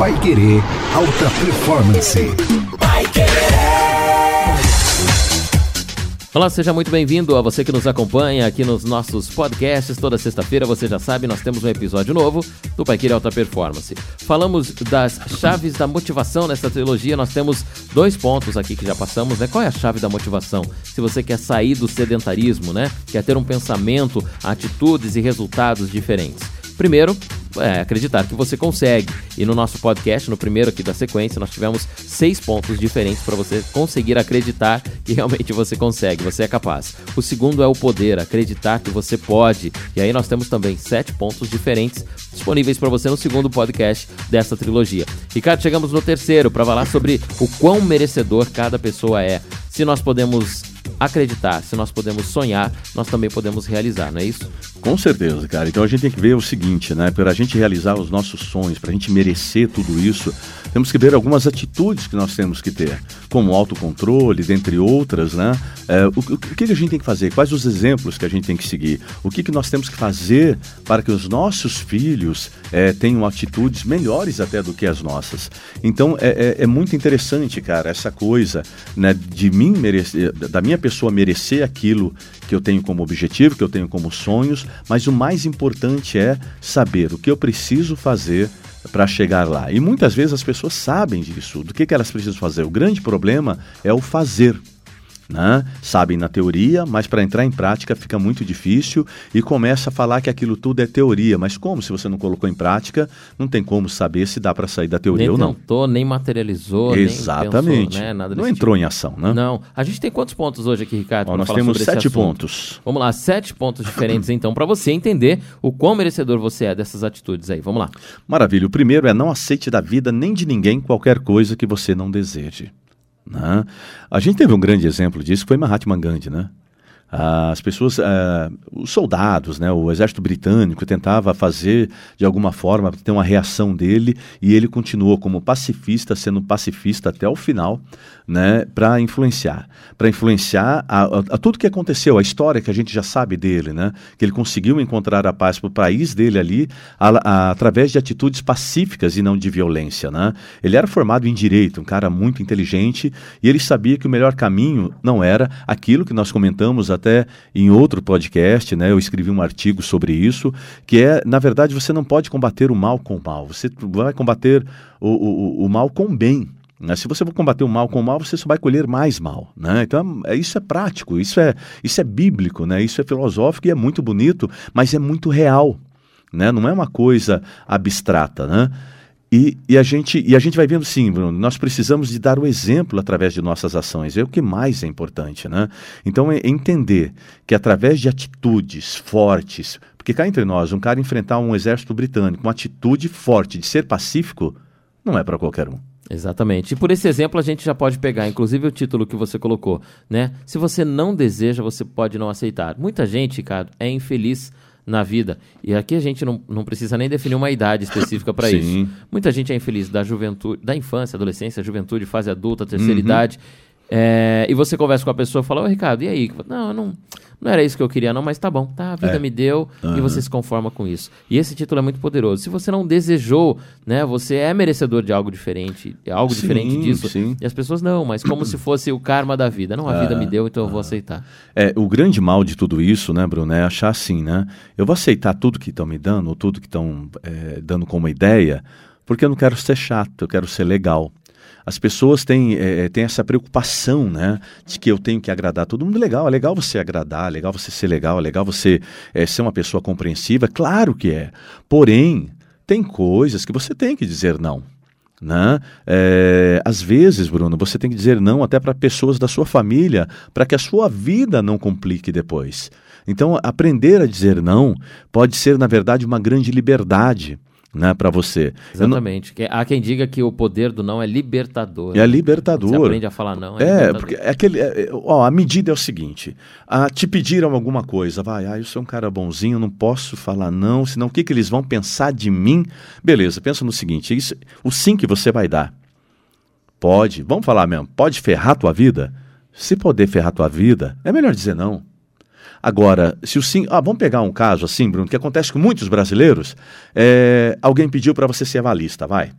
Pai Querer Alta Performance. Olá, seja muito bem-vindo a você que nos acompanha aqui nos nossos podcasts. Toda sexta-feira, você já sabe, nós temos um episódio novo do Paiqueira Alta Performance. Falamos das chaves da motivação nessa trilogia. Nós temos dois pontos aqui que já passamos, né? Qual é a chave da motivação? Se você quer sair do sedentarismo, né? Quer ter um pensamento, atitudes e resultados diferentes. Primeiro, é, acreditar que você consegue. E no nosso podcast, no primeiro aqui da sequência, nós tivemos seis pontos diferentes para você conseguir acreditar que realmente você consegue, você é capaz. O segundo é o poder, acreditar que você pode. E aí nós temos também sete pontos diferentes disponíveis para você no segundo podcast dessa trilogia. Ricardo, chegamos no terceiro para falar sobre o quão merecedor cada pessoa é. Se nós podemos acreditar, se nós podemos sonhar, nós também podemos realizar, não é isso? Com certeza, cara. Então a gente tem que ver o seguinte, né? Para a gente realizar os nossos sonhos, para a gente merecer tudo isso, temos que ver algumas atitudes que nós temos que ter, como autocontrole, dentre outras, né? É, o, o, que, a gente tem que fazer? Quais os exemplos que a gente tem que seguir? O que, que nós temos que fazer para que os nossos filhos é, tenham atitudes melhores até do que as nossas? Então é, é, é muito interessante, cara, essa coisa, né? De mim merecer, da minha pessoa merecer aquilo que eu tenho como objetivo, que eu tenho como sonhos, mas o mais importante é saber o que eu preciso fazer para chegar lá. E muitas vezes as pessoas sabem disso, do que, que elas precisam fazer. O grande problema é o fazer né? sabem na teoria, mas para entrar em prática fica muito difícil e começa a falar que aquilo tudo é teoria. Mas como se você não colocou em prática, não tem como saber se dá para sair da teoria nem ou não. Tentou, nem materializou, Exatamente. Nem pensou, né? Nada não entrou tipo. em ação, né? Não. A gente tem quantos pontos hoje aqui, Ricardo? Ó, nós temos sete pontos. Vamos lá, sete pontos diferentes então, para você entender o quão merecedor você é dessas atitudes aí. Vamos lá. Maravilha. O primeiro é não aceite da vida nem de ninguém qualquer coisa que você não deseje. Né? A gente teve um grande exemplo disso, foi Mahatma Gandhi, né? As pessoas, uh, os soldados, né, o exército britânico tentava fazer de alguma forma ter uma reação dele e ele continuou como pacifista, sendo pacifista até o final, né, para influenciar, para influenciar a, a, a, tudo que aconteceu, a história que a gente já sabe dele, né, que ele conseguiu encontrar a paz para o país dele ali a, através de atitudes pacíficas e não de violência, né. Ele era formado em direito, um cara muito inteligente e ele sabia que o melhor caminho não era aquilo que nós comentamos até em outro podcast, né? Eu escrevi um artigo sobre isso, que é, na verdade, você não pode combater o mal com o mal, você vai combater o, o, o mal com o bem. Né? Se você for combater o mal com o mal, você só vai colher mais mal. Né? Então, é, isso é prático, isso é, isso é bíblico, né? isso é filosófico e é muito bonito, mas é muito real. Né? Não é uma coisa abstrata. Né? E, e, a gente, e a gente vai vendo sim, Bruno, nós precisamos de dar o exemplo através de nossas ações, é o que mais é importante, né? Então é entender que através de atitudes fortes, porque cá entre nós, um cara enfrentar um exército britânico, uma atitude forte de ser pacífico, não é para qualquer um. Exatamente. E por esse exemplo a gente já pode pegar, inclusive o título que você colocou, né? Se você não deseja, você pode não aceitar. Muita gente, cara, é infeliz na vida. E aqui a gente não, não precisa nem definir uma idade específica para isso. Muita gente é infeliz da juventude, da infância, adolescência, juventude, fase adulta, terceira uhum. idade. É, e você conversa com a pessoa e fala, ô Ricardo, e aí? Não, eu não, não era isso que eu queria, não, mas tá bom, tá, a vida é. me deu uhum. e você se conforma com isso. E esse título é muito poderoso. Se você não desejou, né, você é merecedor de algo diferente, algo sim, diferente disso. Sim. E as pessoas não, mas como se fosse o karma da vida. Não, a vida me deu, então eu vou aceitar. É, o grande mal de tudo isso, né, Bruno, é achar assim, né? Eu vou aceitar tudo que estão me dando, ou tudo que estão é, dando como ideia, porque eu não quero ser chato, eu quero ser legal as pessoas têm, é, têm essa preocupação, né? De que eu tenho que agradar todo mundo. Legal, é legal você agradar, é legal você ser legal, é legal você é, ser uma pessoa compreensiva. Claro que é. Porém, tem coisas que você tem que dizer não. Né? É, às vezes, Bruno, você tem que dizer não até para pessoas da sua família, para que a sua vida não complique depois. Então, aprender a dizer não pode ser, na verdade, uma grande liberdade né, para você. Exatamente. Não... Há quem diga que o poder do não é libertador. É libertador. Você aprende a falar não. É, é porque é aquele, é, ó, a medida é o seguinte: a, te pediram alguma coisa, vai, ah, eu sou um cara bonzinho, não posso falar não, senão o que, que eles vão pensar de mim? Beleza, pensa no seguinte: isso, o sim que você vai dar pode, vamos falar mesmo, pode ferrar tua vida? Se poder ferrar tua vida, é melhor dizer não. Agora, se o sim. Ah, vamos pegar um caso assim, Bruno, que acontece com muitos brasileiros. É, alguém pediu para você ser avalista, vai.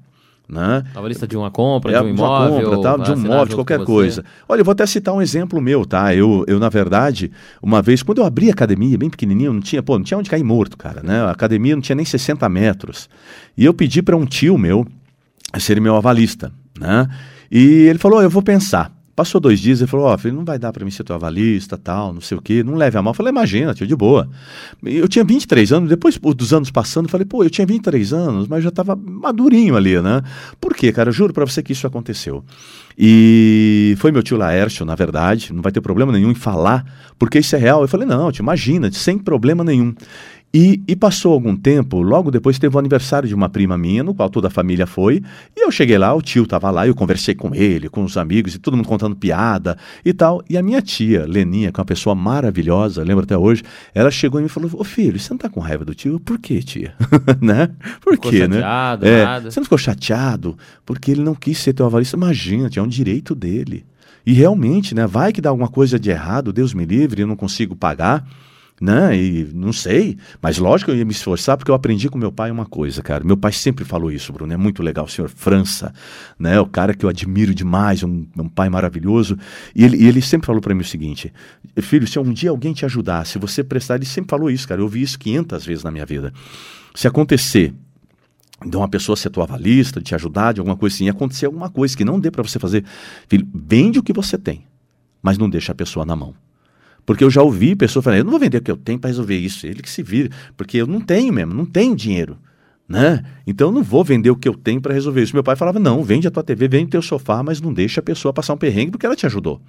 Né? Tava lista de uma compra, É, de um imóvel. uma compra, vai de um móvel, qualquer coisa. Olha, eu vou até citar um exemplo meu, tá? Eu, eu, na verdade, uma vez, quando eu abri a academia, bem pequenininho, não tinha, pô, não tinha onde cair morto, cara, né? A academia não tinha nem 60 metros. E eu pedi para um tio meu ser meu avalista, né? E ele falou, "Ó, eu vou pensar. Passou dois dias, ele falou, ó, filho, não vai dar para mim ser teu avalista, tal, não sei o quê, não leve a mal. Eu falei, imagina, tio, de boa. Eu tinha 23 anos, depois dos anos passando, falei, pô, eu tinha 23 anos, mas já estava madurinho ali, né? Por quê, cara? Eu juro para você que isso aconteceu. E foi meu tio Laércio, na verdade, não vai ter problema nenhum em falar, porque isso é real. Eu falei, não, tio, imagina, sem problema nenhum. E, e passou algum tempo, logo depois teve o aniversário de uma prima minha, no qual toda a família foi, e eu cheguei lá, o tio estava lá, eu conversei com ele, com os amigos, e todo mundo contando piada e tal. E a minha tia, Leninha, que é uma pessoa maravilhosa, lembro até hoje, ela chegou e me falou: Ô filho, você não tá com raiva do tio? Por quê, tia? né? Por Ficou quê, né? chateado, É, nada? Você não ficou chateado? Porque ele não quis ser teu avalista. Imagina, tia, é um direito dele. E realmente, né? Vai que dá alguma coisa de errado, Deus me livre, eu não consigo pagar né? E não sei, mas lógico eu ia me esforçar porque eu aprendi com meu pai uma coisa, cara. Meu pai sempre falou isso, Bruno, é muito legal, o senhor França, né? O cara que eu admiro demais, um, um pai maravilhoso. E ele, e ele sempre falou para mim o seguinte: filho, se um dia alguém te ajudar, se você prestar, ele sempre falou isso, cara. Eu ouvi isso 500 vezes na minha vida. Se acontecer de uma pessoa ser tua avalista, de te ajudar, de alguma coisa assim, acontecer alguma coisa que não dê para você fazer, filho, vende o que você tem, mas não deixa a pessoa na mão. Porque eu já ouvi pessoas falando, eu não vou vender o que eu tenho para resolver isso, ele que se vire, porque eu não tenho mesmo, não tenho dinheiro. Né? Então eu não vou vender o que eu tenho para resolver isso. Meu pai falava: não, vende a tua TV, vende teu sofá, mas não deixa a pessoa passar um perrengue porque ela te ajudou.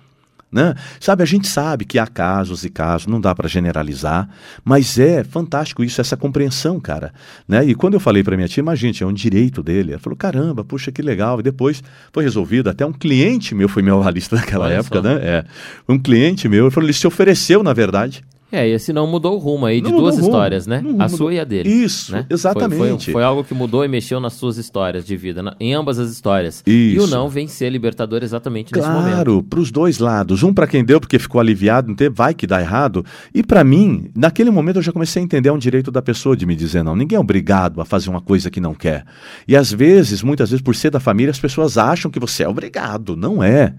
Né? Sabe, a gente sabe que há casos e casos, não dá para generalizar, mas é fantástico isso, essa compreensão, cara. Né? E quando eu falei para minha tia, mas gente, é um direito dele. Ela falou: caramba, puxa, que legal. E depois foi resolvido. Até um cliente meu foi meu avalista naquela Olha época, só. né? É. Um cliente meu, ele falou: ele se ofereceu, na verdade. É, e esse não mudou o rumo aí de Não duas o rumo. histórias, né? A mudou. sua e a dele. Isso, né? exatamente. Foi, foi, foi algo que mudou e mexeu nas suas histórias de vida, na- em ambas as histórias. E Isso. o não vem ser libertador exatamente nesse momento. Claro, para os dois lados. Um para quem deu porque ficou aliviado, não teve, vai que dá errado. E para mim, naquele momento eu já comecei a entender é um direito da pessoa de me dizer não. Ninguém é obrigado a fazer uma coisa que não quer. E às vezes, muitas vezes, por ser da família, as pessoas acham que você é obrigado. Não é.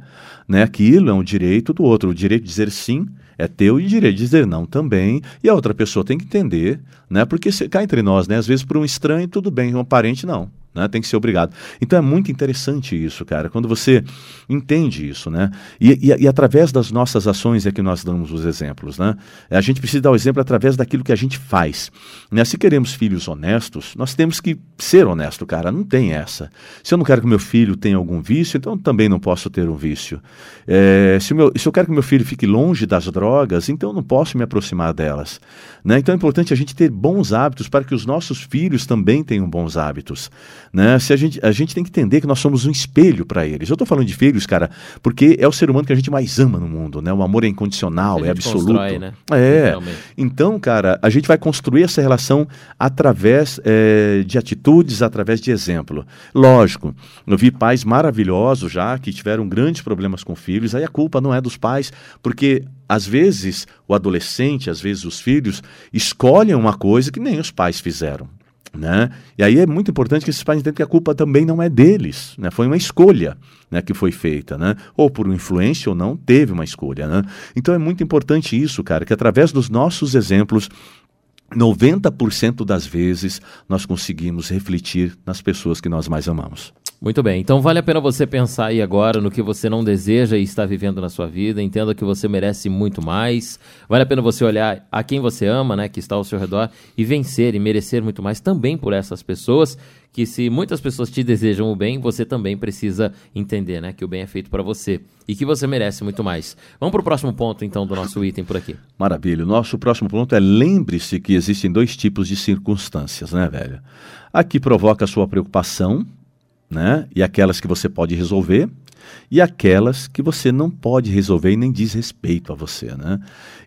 Né? Aquilo é um direito do outro. O direito de dizer sim é teu e direito de dizer não também. E a outra pessoa tem que entender, né? Porque cá entre nós, né? Às vezes, por um estranho, tudo bem, um parente, não. Né? Tem que ser obrigado. Então é muito interessante isso, cara, quando você entende isso, né? E, e- e através das nossas ações é que nós damos os exemplos, né? A gente precisa dar o exemplo através daquilo que a gente faz. Né? Se queremos filhos honestos, nós temos que ser honesto, cara. Não tem essa. Se eu não quero que meu filho tenha algum vício, então também não posso ter um vício. É, se, meu- se eu quero que meu filho fique longe das drogas, então não posso me aproximar delas. Né? Então é importante a gente ter bons hábitos para que os nossos filhos também tenham bons hábitos. Né? Se a, gente, a gente tem que entender que nós somos um espelho para eles. Eu estou falando de filhos, cara, porque é o ser humano que a gente mais ama no mundo. Né? O amor é incondicional, é absoluto. constrói, né? É. Literalmente. Então, cara, a gente vai construir essa relação através eh, de atitudes, através de exemplo. Lógico, eu vi pais maravilhosos já que tiveram grandes problemas com filhos, aí a culpa não é dos pais, porque às vezes o adolescente, às vezes os filhos, escolhem uma coisa que nem os pais fizeram. Né? E aí é muito importante que esses pais entendam que a culpa também não é deles, né? Foi uma escolha, né, que foi feita, né? Ou por influência ou não, teve uma escolha, né? Então é muito importante isso, cara, que através dos nossos exemplos 90% das vezes nós conseguimos refletir nas pessoas que nós mais amamos. Muito bem, então vale a pena você pensar aí agora no que você não deseja e está vivendo na sua vida. Entenda que você merece muito mais. Vale a pena você olhar a quem você ama, né, que está ao seu redor, e vencer e merecer muito mais também por essas pessoas. Que se muitas pessoas te desejam o bem, você também precisa entender, né, que o bem é feito para você e que você merece muito mais. Vamos para o próximo ponto, então, do nosso item por aqui. Maravilha. O nosso próximo ponto é lembre-se que existem dois tipos de circunstâncias, né, velho? A que provoca a sua preocupação, né? E aquelas que você pode resolver, e aquelas que você não pode resolver e nem diz respeito a você, né?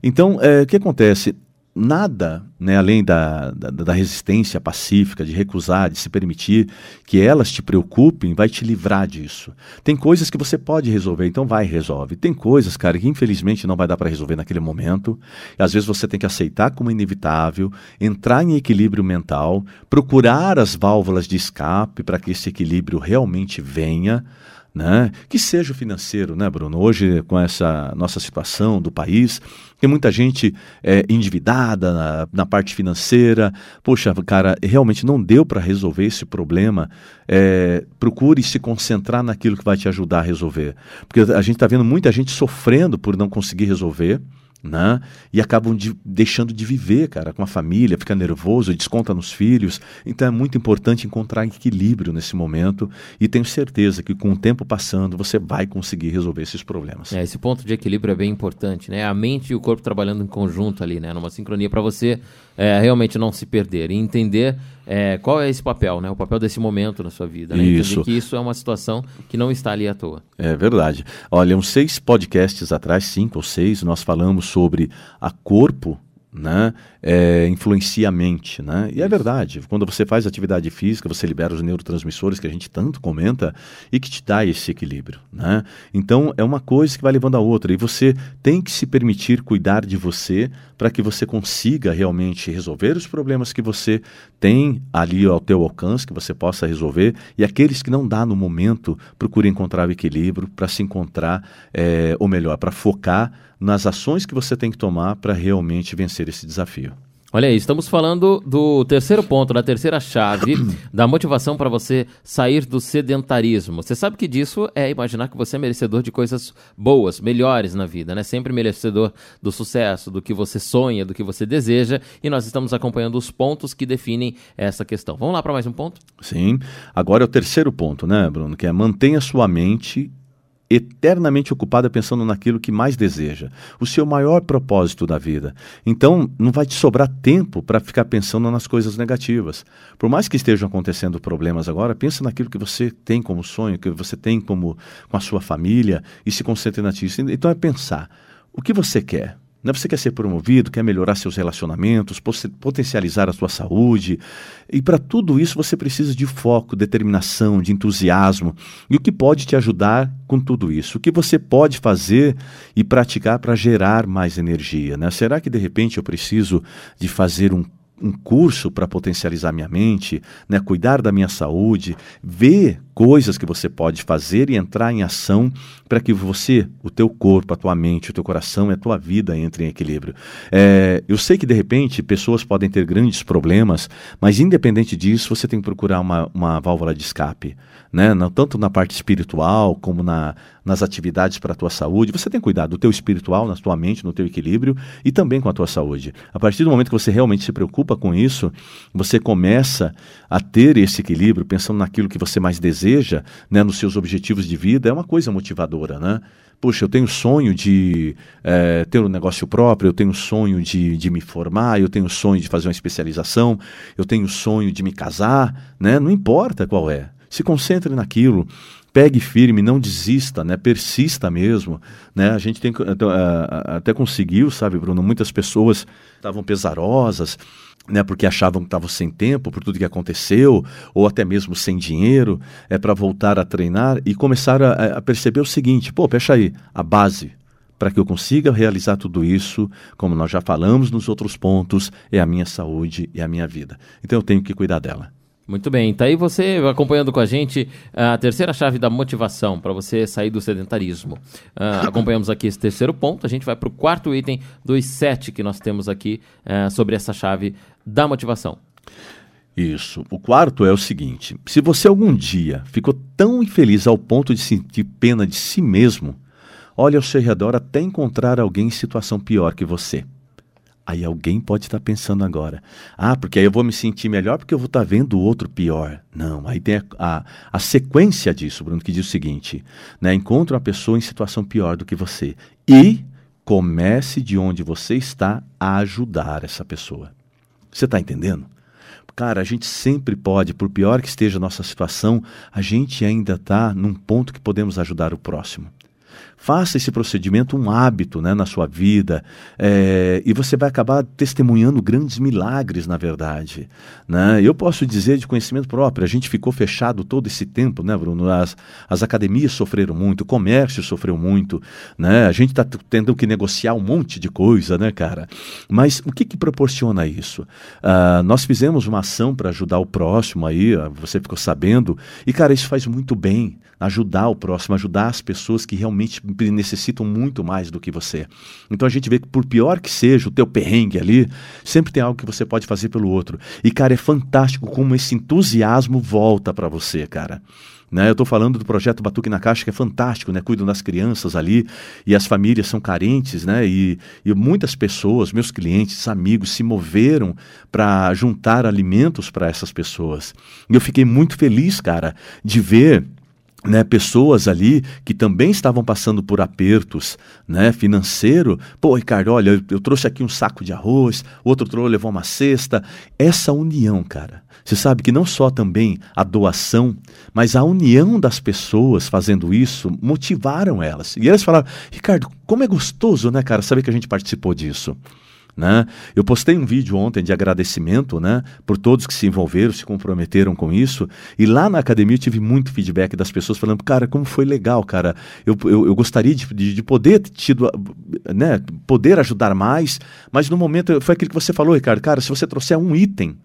Então, é, o que acontece? Nada né, além da, da, da, resistência pacífica, de recusar, de se permitir que elas te preocupem, vai te livrar disso. Tem coisas que você pode resolver, então vai resolve. Tem coisas, cara, que infelizmente não vai dar para resolver naquele momento. Às vezes você tem que aceitar como inevitável, entrar em equilíbrio mental, procurar as válvulas de escape para que esse equilíbrio realmente venha né? Que seja financeiro, né, Bruno? Hoje, com essa nossa situação do país, tem muita gente é, endividada na, na, parte financeira. Poxa, cara, realmente não deu para resolver esse problema. É, procure se concentrar naquilo que vai te ajudar a resolver. Porque a gente está vendo muita gente sofrendo por não conseguir resolver né? E acabam de, deixando de viver, cara, com a família, fica nervoso, desconta nos filhos. Então é muito importante encontrar equilíbrio nesse momento e tenho certeza que com o tempo passando você vai conseguir resolver esses problemas. É, esse ponto de equilíbrio é bem importante, né? A mente e o corpo trabalhando em conjunto ali, né? Numa sincronia para você é, realmente não se perder e entender é, qual é esse papel, né? O papel desse momento na sua vida. Né? Isso. Entender que isso é uma situação que não está ali à toa. É verdade. Olha, uns seis podcasts atrás, cinco ou seis, nós falamos sobre a corpo né, é, influencia a mente. Né? E é verdade, quando você faz atividade física, você libera os neurotransmissores que a gente tanto comenta e que te dá esse equilíbrio. Né? Então, é uma coisa que vai levando a outra. E você tem que se permitir cuidar de você para que você consiga realmente resolver os problemas que você tem ali ao teu alcance, que você possa resolver. E aqueles que não dá no momento, procure encontrar o equilíbrio para se encontrar, é, ou melhor, para focar nas ações que você tem que tomar para realmente vencer esse desafio. Olha aí, estamos falando do terceiro ponto, da terceira chave da motivação para você sair do sedentarismo. Você sabe que disso é imaginar que você é merecedor de coisas boas, melhores na vida, né? Sempre merecedor do sucesso, do que você sonha, do que você deseja. E nós estamos acompanhando os pontos que definem essa questão. Vamos lá para mais um ponto? Sim. Agora é o terceiro ponto, né, Bruno? Que é mantenha sua mente eternamente ocupada pensando naquilo que mais deseja, o seu maior propósito da vida. Então, não vai te sobrar tempo para ficar pensando nas coisas negativas. Por mais que estejam acontecendo problemas agora, pense naquilo que você tem como sonho, que você tem como com a sua família e se concentre naquilo. Então é pensar o que você quer, né? Você quer ser promovido, quer melhorar seus relacionamentos, potencializar a sua saúde. E para tudo isso você precisa de foco, determinação, de entusiasmo. E o que pode te ajudar com tudo isso? O que você pode fazer e praticar para gerar mais energia? Né? Será que de repente eu preciso de fazer um um curso para potencializar minha mente, né, cuidar da minha saúde, ver coisas que você pode fazer e entrar em ação para que você, o teu corpo, a tua mente, o teu coração e a tua vida entrem em equilíbrio. É, eu sei que de repente pessoas podem ter grandes problemas, mas independente disso, você tem que procurar uma, uma válvula de escape, né? tanto na parte espiritual como na, nas atividades para a tua saúde. Você tem que cuidar do teu espiritual, na tua mente, no teu equilíbrio e também com a tua saúde. A partir do momento que você realmente se preocupa com isso, você começa a ter esse equilíbrio, pensando naquilo que você mais deseja deseja, né, nos seus objetivos de vida, é uma coisa motivadora, né? Puxa, eu tenho sonho de é, ter um negócio próprio, eu tenho sonho de, de me formar, eu tenho sonho de fazer uma especialização, eu tenho sonho de me casar, né? Não importa qual é. Se concentre naquilo, pegue firme, não desista, né? Persista mesmo, né? A gente tem até conseguiu, sabe, Bruno? Muitas pessoas estavam pesarosas, né, porque achavam que estavam sem tempo por tudo que aconteceu, ou até mesmo sem dinheiro, é para voltar a treinar e começaram a, a perceber o seguinte: pô, fecha aí, a base para que eu consiga realizar tudo isso, como nós já falamos nos outros pontos, é a minha saúde e a minha vida. Então eu tenho que cuidar dela. Muito bem, tá aí você acompanhando com a gente a terceira chave da motivação para você sair do sedentarismo. Uh, acompanhamos aqui esse terceiro ponto, a gente vai para o quarto item dos sete que nós temos aqui uh, sobre essa chave da motivação. Isso. O quarto é o seguinte: se você algum dia ficou tão infeliz ao ponto de sentir pena de si mesmo, olhe ao seu redor até encontrar alguém em situação pior que você. Aí alguém pode estar pensando agora, ah, porque aí eu vou me sentir melhor porque eu vou estar vendo o outro pior. Não, aí tem a, a, a sequência disso, Bruno, que diz o seguinte: né, encontre uma pessoa em situação pior do que você e comece de onde você está a ajudar essa pessoa. Você está entendendo? Cara, a gente sempre pode, por pior que esteja a nossa situação, a gente ainda está num ponto que podemos ajudar o próximo. Faça esse procedimento um hábito né, na sua vida é, e você vai acabar testemunhando grandes milagres, na verdade. Né? Eu posso dizer de conhecimento próprio, a gente ficou fechado todo esse tempo, né, Bruno? As, as academias sofreram muito, o comércio sofreu muito, né? a gente está tendo que negociar um monte de coisa, né, cara? Mas o que, que proporciona isso? Uh, nós fizemos uma ação para ajudar o próximo aí, você ficou sabendo, e, cara, isso faz muito bem ajudar o próximo, ajudar as pessoas que realmente necessitam muito mais do que você. Então a gente vê que por pior que seja o teu perrengue ali, sempre tem algo que você pode fazer pelo outro. E cara, é fantástico como esse entusiasmo volta para você, cara. Né? Eu estou falando do projeto Batuque na Caixa, que é fantástico, né? Cuidam das crianças ali e as famílias são carentes, né? E, e muitas pessoas, meus clientes, amigos, se moveram para juntar alimentos para essas pessoas. E eu fiquei muito feliz, cara, de ver né, pessoas ali que também estavam passando por apertos né, financeiro. Pô, Ricardo, olha, eu, eu trouxe aqui um saco de arroz, outro trouxe, levou uma cesta. Essa união, cara. Você sabe que não só também a doação, mas a união das pessoas fazendo isso motivaram elas. E elas falaram, Ricardo, como é gostoso, né, cara, saber que a gente participou disso. Né? Eu postei um vídeo ontem de agradecimento né, por todos que se envolveram, se comprometeram com isso. E lá na academia eu tive muito feedback das pessoas falando, cara, como foi legal, cara. Eu, eu, eu gostaria de, de, de, poder tido, né, poder ajudar mais, mas no momento foi aquilo que você falou, Ricardo, cara, se você trouxer um item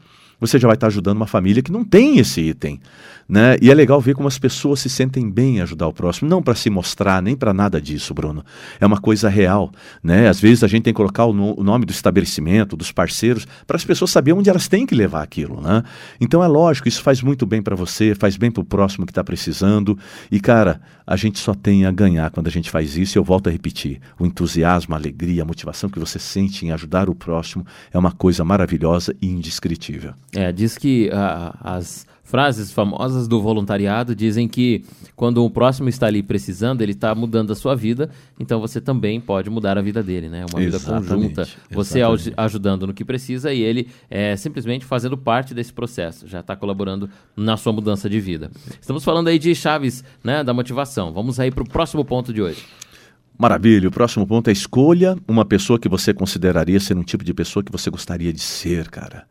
você já vai estar ajudando uma família que não tem esse item. Né? E é legal ver como as pessoas se sentem bem em ajudar o próximo, não para se mostrar, nem para nada disso, Bruno. É uma coisa real. Né? Às vezes a gente tem que colocar o, no, o nome do estabelecimento, dos parceiros, para as pessoas saberem onde elas têm que levar aquilo. Né? Então é lógico, isso faz muito bem para você, faz bem para o próximo que está precisando. E, cara, a gente só tem a ganhar quando a gente faz isso. E eu volto a repetir: o entusiasmo, a alegria, a motivação que você sente em ajudar o próximo é uma coisa maravilhosa e indescritível. É, diz que uh, as frases famosas do voluntariado dizem que quando o próximo está ali precisando, ele está mudando a sua vida, então você também pode mudar a vida dele, né? Uma exatamente, vida conjunta. Você exatamente. ajudando no que precisa e ele é simplesmente fazendo parte desse processo, já está colaborando na sua mudança de vida. Estamos falando aí de chaves né, da motivação. Vamos aí para o próximo ponto de hoje. Maravilha. O próximo ponto é escolha uma pessoa que você consideraria ser um tipo de pessoa que você gostaria de ser, cara.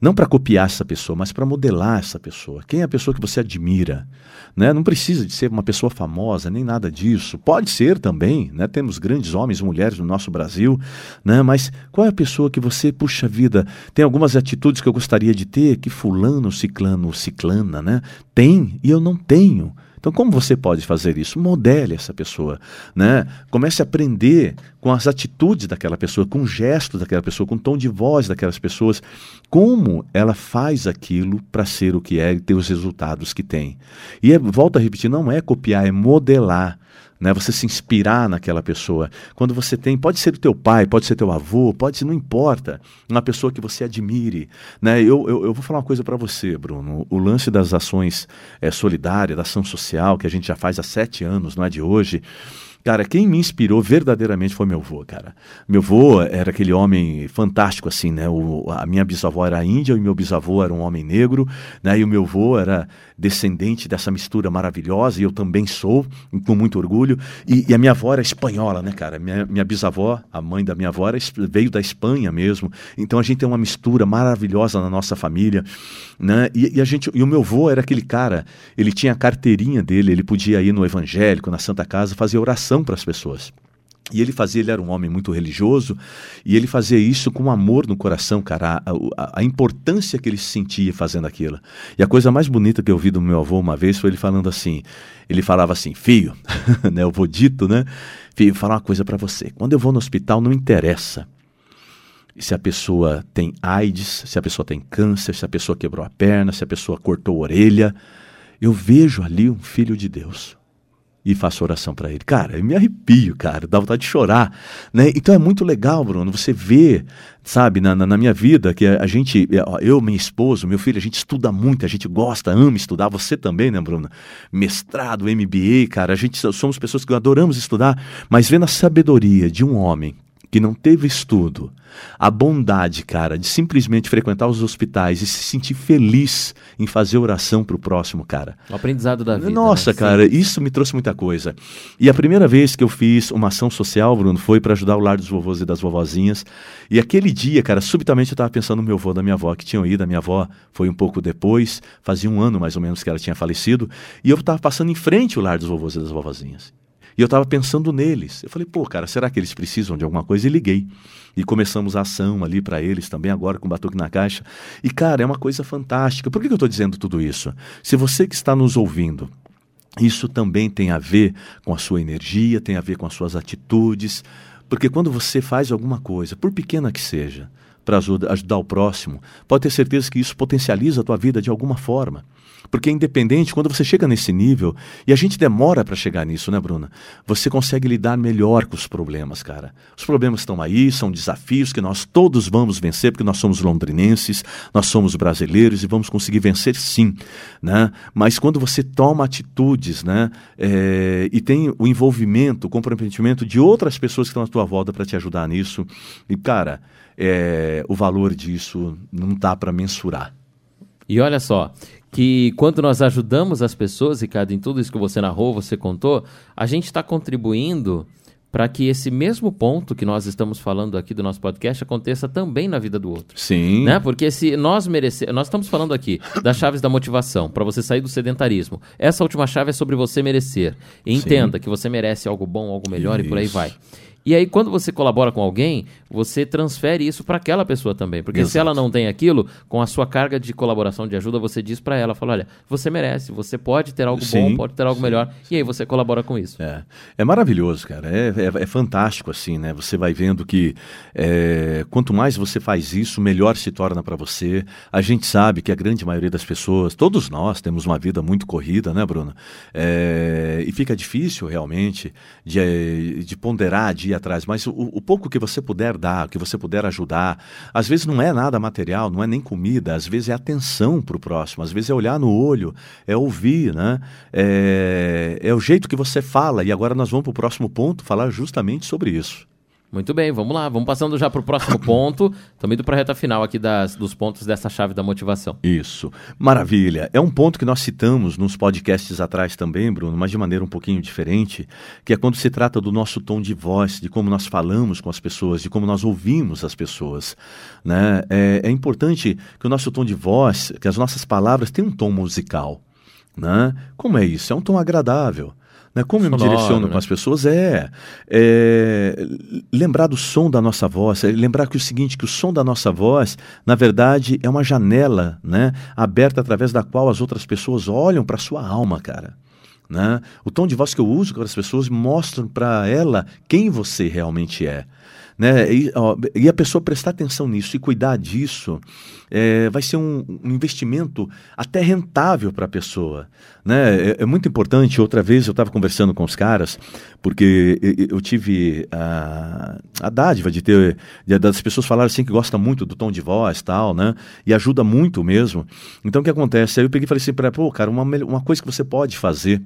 Não para copiar essa pessoa, mas para modelar essa pessoa. Quem é a pessoa que você admira? Né? Não precisa de ser uma pessoa famosa, nem nada disso. Pode ser também, né? temos grandes homens e mulheres no nosso Brasil, né? mas qual é a pessoa que você, puxa vida, tem algumas atitudes que eu gostaria de ter que fulano, ciclano, ciclana, né? tem e eu não tenho. Então, como você pode fazer isso? Modele essa pessoa, né? Comece a aprender com as atitudes daquela pessoa, com gestos daquela pessoa, com o tom de voz daquelas pessoas, como ela faz aquilo para ser o que é e ter os resultados que tem. E é, volto a repetir, não é copiar, é modelar né? Você se inspirar naquela pessoa. Quando você tem, pode ser o teu pai, pode ser teu avô, pode ser, não importa, uma pessoa que você admire, né? Eu, eu, eu vou falar uma coisa para você, Bruno. O lance das ações é, solidárias, da ação social, que a gente já faz há sete anos, não é de hoje. Cara, quem me inspirou verdadeiramente foi meu avô, cara. Meu avô era aquele homem fantástico, assim, né? O, a minha bisavó era índia e meu bisavô era um homem negro, né? E o meu avô era descendente dessa mistura maravilhosa, e eu também sou, com muito orgulho. E, e a minha avó era espanhola, né, cara? Minha, minha bisavó, a mãe da minha avó, era, veio da Espanha mesmo. Então a gente tem uma mistura maravilhosa na nossa família, né? E, e, a gente, e o meu avô era aquele cara, ele tinha a carteirinha dele, ele podia ir no evangélico, na Santa Casa, fazer oração para as pessoas. E ele fazia, ele era um homem muito religioso, e ele fazia isso com amor no coração, cara, a, a, a, importância que ele sentia fazendo aquilo. E a coisa mais bonita que eu vi do meu avô uma vez foi ele falando assim: ele falava assim, filho, né, vou dito, né? Filho, vou falar uma coisa para você. Quando eu vou no hospital, não interessa se a pessoa tem AIDS, se a pessoa tem câncer, se a pessoa quebrou a perna, se a pessoa cortou a orelha. Eu vejo ali um filho de Deus e faço oração para ele. Cara, eu me arrepio, cara, dá vontade de chorar, né? Então é muito legal, Bruno, você vê, sabe, na, na, na minha vida, que a gente, eu, minha esposa, meu filho, a gente estuda muito, a gente gosta, ama estudar, você também, né, Bruno? Mestrado, MBA, cara, a gente somos pessoas que adoramos estudar, mas vendo a sabedoria de um homem que não teve estudo, a bondade, cara, de simplesmente frequentar os hospitais e se sentir feliz em fazer oração para o próximo, cara. O aprendizado da vida. Nossa, né? cara, isso me trouxe muita coisa. E a primeira vez que eu fiz uma ação social, Bruno, foi para ajudar o lar dos vovôs e das vovozinhas. E aquele dia, cara, subitamente eu estava pensando no meu avô, da minha avó, que tinham ido. A minha avó foi um pouco depois, fazia um ano mais ou menos que ela tinha falecido. E eu estava passando em frente o lar dos vovôs e das vovozinhas. E eu estava pensando neles. Eu falei, pô, cara, será que eles precisam de alguma coisa? E liguei. E começamos a ação ali para eles também, agora com o Batuque na Caixa. E, cara, é uma coisa fantástica. Por que eu estou dizendo tudo isso? Se você que está nos ouvindo, isso também tem a ver com a sua energia, tem a ver com as suas atitudes. Porque quando você faz alguma coisa, por pequena que seja, para ajudar o próximo, pode ter certeza que isso potencializa a tua vida de alguma forma. Porque é independente, quando você chega nesse nível, e a gente demora para chegar nisso, né, Bruna? Você consegue lidar melhor com os problemas, cara. Os problemas estão aí, são desafios que nós todos vamos vencer, porque nós somos londrinenses, nós somos brasileiros e vamos conseguir vencer sim, né? Mas quando você toma atitudes, né, é, e tem o envolvimento, o comprometimento de outras pessoas que estão à tua volta para te ajudar nisso, e cara, é, o valor disso não dá para mensurar. E olha só, que quando nós ajudamos as pessoas, Ricardo, em tudo isso que você narrou, você contou, a gente está contribuindo para que esse mesmo ponto que nós estamos falando aqui do nosso podcast aconteça também na vida do outro. Sim. Né? Porque se nós merecemos. Nós estamos falando aqui das chaves da motivação, para você sair do sedentarismo. Essa última chave é sobre você merecer. E entenda Sim. que você merece algo bom, algo melhor Isso. e por aí vai. E aí, quando você colabora com alguém, você transfere isso para aquela pessoa também. Porque Exato. se ela não tem aquilo, com a sua carga de colaboração, de ajuda, você diz para ela, fala, olha, você merece, você pode ter algo sim, bom, pode ter algo sim, melhor. Sim. E aí você colabora com isso. É, é maravilhoso, cara. É, é, é fantástico, assim, né? Você vai vendo que é, quanto mais você faz isso, melhor se torna para você. A gente sabe que a grande maioria das pessoas, todos nós, temos uma vida muito corrida, né, Bruno? É, e fica difícil, realmente, de, de ponderar, de ir atrás, mas o, o, pouco que você puder dar, que você puder ajudar, às vezes não é nada material, não é nem comida, às vezes é atenção para o próximo, às vezes é olhar no olho, é ouvir, né? É, é o jeito que você fala. E agora nós vamos para o próximo ponto, falar justamente sobre isso. Muito bem, vamos lá. Vamos passando já para o próximo ponto. Estamos indo para a reta final aqui das, dos pontos dessa chave da motivação. Isso. Maravilha. É um ponto que nós citamos nos podcasts atrás também, Bruno, mas de maneira um pouquinho diferente, que é quando se trata do nosso tom de voz, de como nós falamos com as pessoas, de como nós ouvimos as pessoas. Né? É, é importante que o nosso tom de voz, que as nossas palavras tenham um tom musical. Né? Como é isso? É um tom agradável. Né? Como eu me direciono né? com as pessoas é, é, lembrar do som da nossa voz, é lembrar que o seguinte, que o som da nossa voz, na verdade, é uma janela né? aberta através da qual as outras pessoas olham para a sua alma, cara. Né? O tom de voz que eu uso com as pessoas mostra para ela quem você realmente é. Né? E, ó, e, a pessoa prestar atenção nisso e cuidar disso é, vai ser um, um, investimento até rentável para a pessoa. Né? É, é, muito importante. Outra vez eu estava conversando com os caras, porque eu, eu tive a, a, dádiva de ter de, das pessoas falarem assim que gostam muito do tom de voz tal, né? E ajuda muito mesmo. Então o que acontece? Aí eu peguei e falei assim para pô, cara, uma, uma coisa que você pode fazer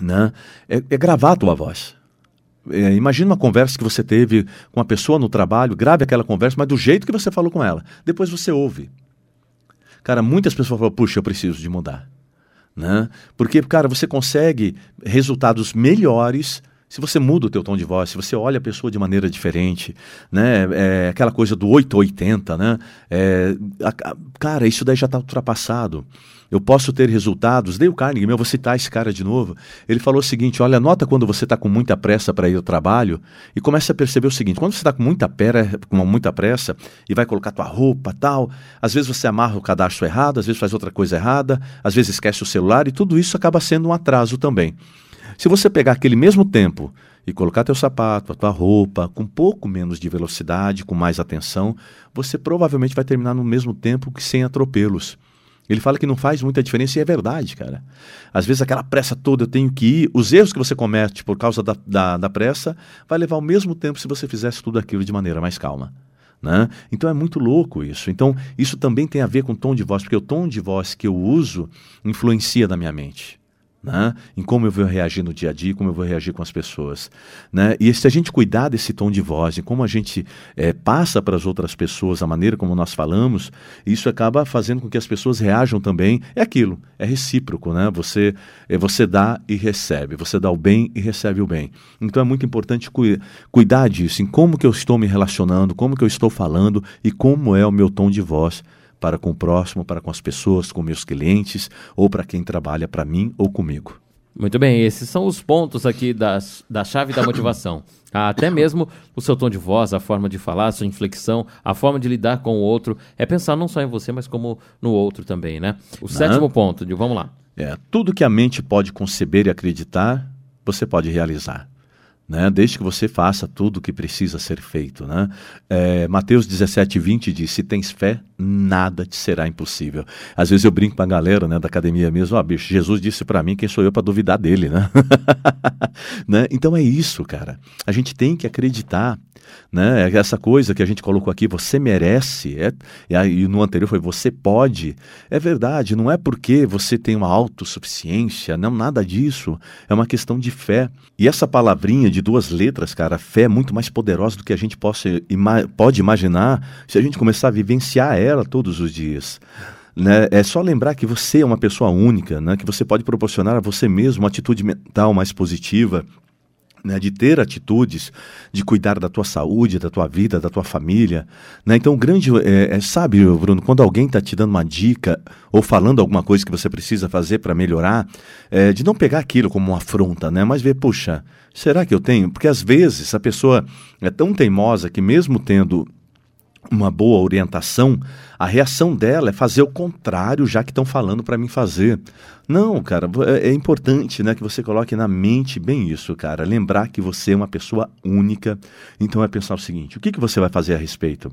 né, é, é gravar a tua voz. É, imagina uma conversa que você teve com uma pessoa no trabalho, grave aquela conversa, mas do jeito que você falou com ela. Depois você ouve. Cara, muitas pessoas falam, puxa, eu preciso de mudar. Né? Porque, cara, você consegue resultados melhores se você muda o teu tom de voz, se você olha a pessoa de maneira diferente, né? É, aquela coisa do 880, né? É, a, a, cara, isso daí já está ultrapassado. Eu posso ter resultados. O Carnegie, eu vou citar esse cara de novo. Ele falou o seguinte: olha, nota quando você está com muita pressa para ir ao trabalho e começa a perceber o seguinte: quando você está com muita, pera, com muita pressa e vai colocar tua roupa tal, às vezes você amarra o cadastro errado, às vezes faz outra coisa errada, às vezes esquece o celular e tudo isso acaba sendo um atraso também. Se você pegar aquele mesmo tempo e colocar teu sapato, a tua roupa, com um pouco menos de velocidade, com mais atenção, você provavelmente vai terminar no mesmo tempo que sem atropelos. Ele fala que não faz muita diferença e é verdade, cara. Às vezes aquela pressa toda eu tenho que ir, os erros que você comete por causa da, da, da pressa vai levar o mesmo tempo se você fizesse tudo aquilo de maneira mais calma. Né? Então é muito louco isso. Então isso também tem a ver com o tom de voz, porque o tom de voz que eu uso influencia na minha mente. Né? em como eu vou reagir no dia a dia, como eu vou reagir com as pessoas. Né? E se a gente cuidar desse tom de voz, e como a gente é, passa para as outras pessoas a maneira como nós falamos, isso acaba fazendo com que as pessoas reajam também. É aquilo, é recíproco, né? Você, é, você dá e recebe, você dá o bem e recebe o bem. Então é muito importante cu cuidar disso, em como que eu estou me relacionando, como que eu estou falando e como é o meu tom de voz para com o próximo, para com as pessoas, com meus clientes ou para quem trabalha para mim ou comigo. Muito bem, esses são os pontos aqui das, da chave da motivação. Até mesmo o seu tom de voz, a forma de falar, a sua inflexão, a forma de lidar com o outro. É pensar não só em você, mas como no outro também, né? O não. sétimo ponto, vamos lá. É, tudo que a mente pode conceber e acreditar, você pode realizar né? desde que você faça tudo o que precisa ser feito. Né? É, Mateus 17, 20 diz: Se tens fé, nada te será impossível. Às vezes eu brinco com a galera né, da academia mesmo: oh, bicho, Jesus disse para mim quem sou eu para duvidar dele. Né? né? Então é isso, cara. A gente tem que acreditar né? Essa coisa que a gente colocou aqui, você merece, é, e no anterior foi você pode. É verdade, não é porque você tem uma autossuficiência, não nada disso. É uma questão de fé. E essa palavrinha de duas letras, cara, fé é muito mais poderosa do que a gente possa, ima pode imaginar se a gente começar a vivenciar ela todos os dias. Né? É só lembrar que você é uma pessoa única, né? que você pode proporcionar a você mesmo uma atitude mental mais positiva, né, de ter atitudes, de cuidar da tua saúde, da tua vida, da tua família. Né? Então, o grande. É, é, sabe, Bruno, quando alguém está te dando uma dica ou falando alguma coisa que você precisa fazer para melhorar, é, de não pegar aquilo como uma afronta, né? mas ver, puxa, será que eu tenho? Porque às vezes a pessoa é tão teimosa que, mesmo tendo uma boa orientação, a reação dela é fazer o contrário, já que estão falando para mim fazer. Não, cara, é, é importante né, que você coloque na mente bem isso, cara. Lembrar que você é uma pessoa única. Então é pensar o seguinte: o que, que você vai fazer a respeito?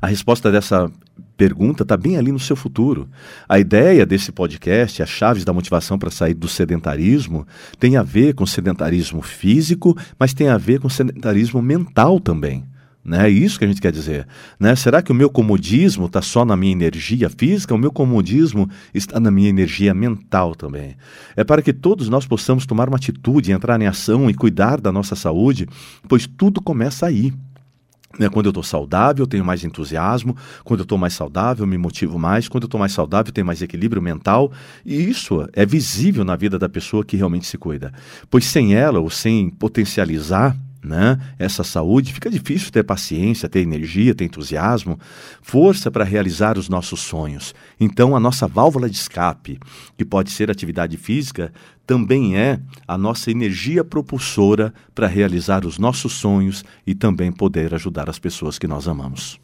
A resposta dessa pergunta está bem ali no seu futuro. A ideia desse podcast, as chaves da motivação para sair do sedentarismo, tem a ver com sedentarismo físico, mas tem a ver com sedentarismo mental também. Né? É isso que a gente quer dizer. Né? Será que o meu comodismo está só na minha energia física? O meu comodismo está na minha energia mental também. É para que todos nós possamos tomar uma atitude, entrar em ação e cuidar da nossa saúde, pois tudo começa aí. Né? Quando eu estou saudável, eu tenho mais entusiasmo. Quando eu estou mais saudável, eu me motivo mais. Quando eu estou mais saudável, eu tenho mais equilíbrio mental. E isso é visível na vida da pessoa que realmente se cuida. Pois sem ela, ou sem potencializar né? essa saúde, fica difícil ter paciência, ter energia, ter entusiasmo, força para realizar os nossos sonhos. Então, a nossa válvula de escape, que pode ser atividade física, também é a nossa energia propulsora para realizar os nossos sonhos e também poder ajudar as pessoas que nós amamos.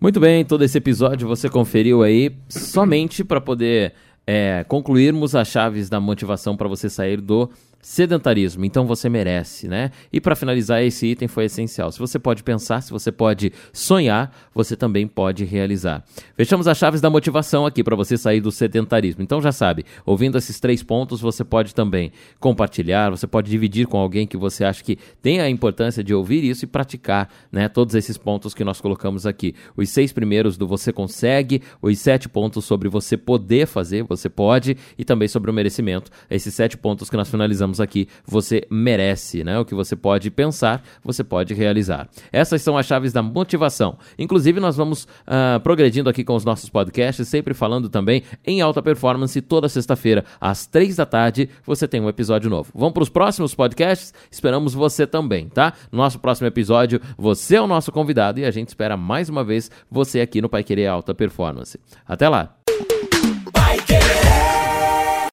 Muito bem, todo esse episódio você conferiu aí somente para poder é, concluirmos as chaves da motivação para você sair do sedentarismo, então você merece, né? E para finalizar, esse item foi essencial. Se você pode pensar, se você pode sonhar, você também pode realizar. Fechamos as chaves da motivação aqui para você sair do sedentarismo. Então já sabe, ouvindo esses três pontos, você pode também compartilhar, você pode dividir com alguém que você acha que tem a importância de ouvir isso e praticar, né? Todos esses pontos que nós colocamos aqui. Os seis primeiros do você consegue, os sete pontos sobre você poder fazer, você pode, e também sobre o merecimento. Esses sete pontos que nós finalizamos falamos aqui, você merece, né? O que você pode pensar, você pode realizar. Essas são as chaves da motivação. Inclusive, nós vamos uh, progredindo aqui com os nossos podcasts, sempre falando também em alta performance. Toda sexta-feira, às três da tarde, você tem um episódio novo. Vamos para os próximos podcasts? Esperamos você também, tá? No nosso próximo episódio, você é o nosso convidado e a gente espera mais uma vez você aqui no Pai Querer Alta Performance. Até lá!